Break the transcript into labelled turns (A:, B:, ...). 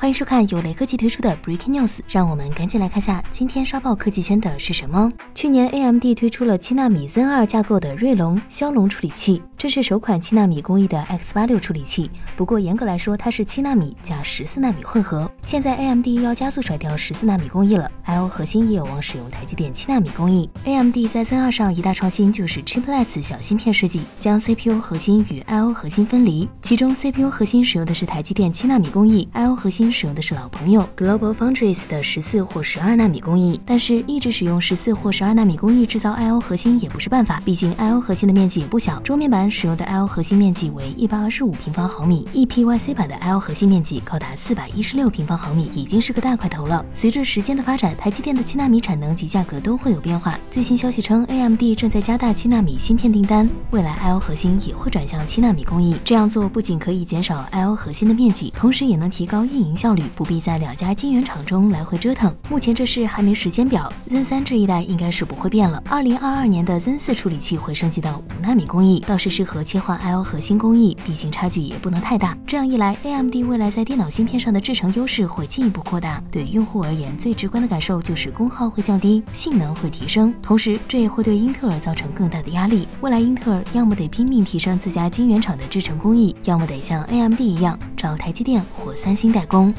A: 欢迎收看由雷科技推出的 Breaking News，让我们赶紧来看下今天刷爆科技圈的是什么。去年 AMD 推出了七纳米 Zen 二架构的锐龙、骁龙处理器，这是首款七纳米工艺的 X 八六处理器。不过严格来说，它是七纳米加十四纳米混合。现在 AMD 要加速甩掉十四纳米工艺了，I/O 核心也有望使用台积电七纳米工艺。AMD 在 Zen 二上一大创新就是 Chiplets 小芯片设计，将 CPU 核心与 I/O 核心分离，其中 CPU 核心使用的是台积电七纳米工艺，I/O 核心。使用的是老朋友 Global Foundries 的十四或十二纳米工艺，但是一直使用十四或十二纳米工艺制造 I/O 核心也不是办法，毕竟 I/O 核心的面积也不小，桌面版使用的 I/O 核心面积为一百二十五平方毫米，EPYC 版的 I/O 核心面积高达四百一十六平方毫米，已经是个大块头了。随着时间的发展，台积电的七纳米产能及价格都会有变化。最新消息称，AMD 正在加大七纳米芯片订单，未来 I/O 核心也会转向七纳米工艺。这样做不仅可以减少 I/O 核心的面积，同时也能提高运营。效率不必在两家晶圆厂中来回折腾。目前这事还没时间表，Zen 三这一代应该是不会变了。二零二二年的 Zen 四处理器会升级到五纳米工艺，倒是适合切换 I/O 核心工艺，毕竟差距也不能太大。这样一来，AMD 未来在电脑芯片上的制程优势会进一步扩大。对用户而言，最直观的感受就是功耗会降低，性能会提升。同时，这也会对英特尔造成更大的压力。未来英特尔要么得拼命提升自家晶圆厂的制程工艺，要么得像 AMD 一样找台积电或三星代工。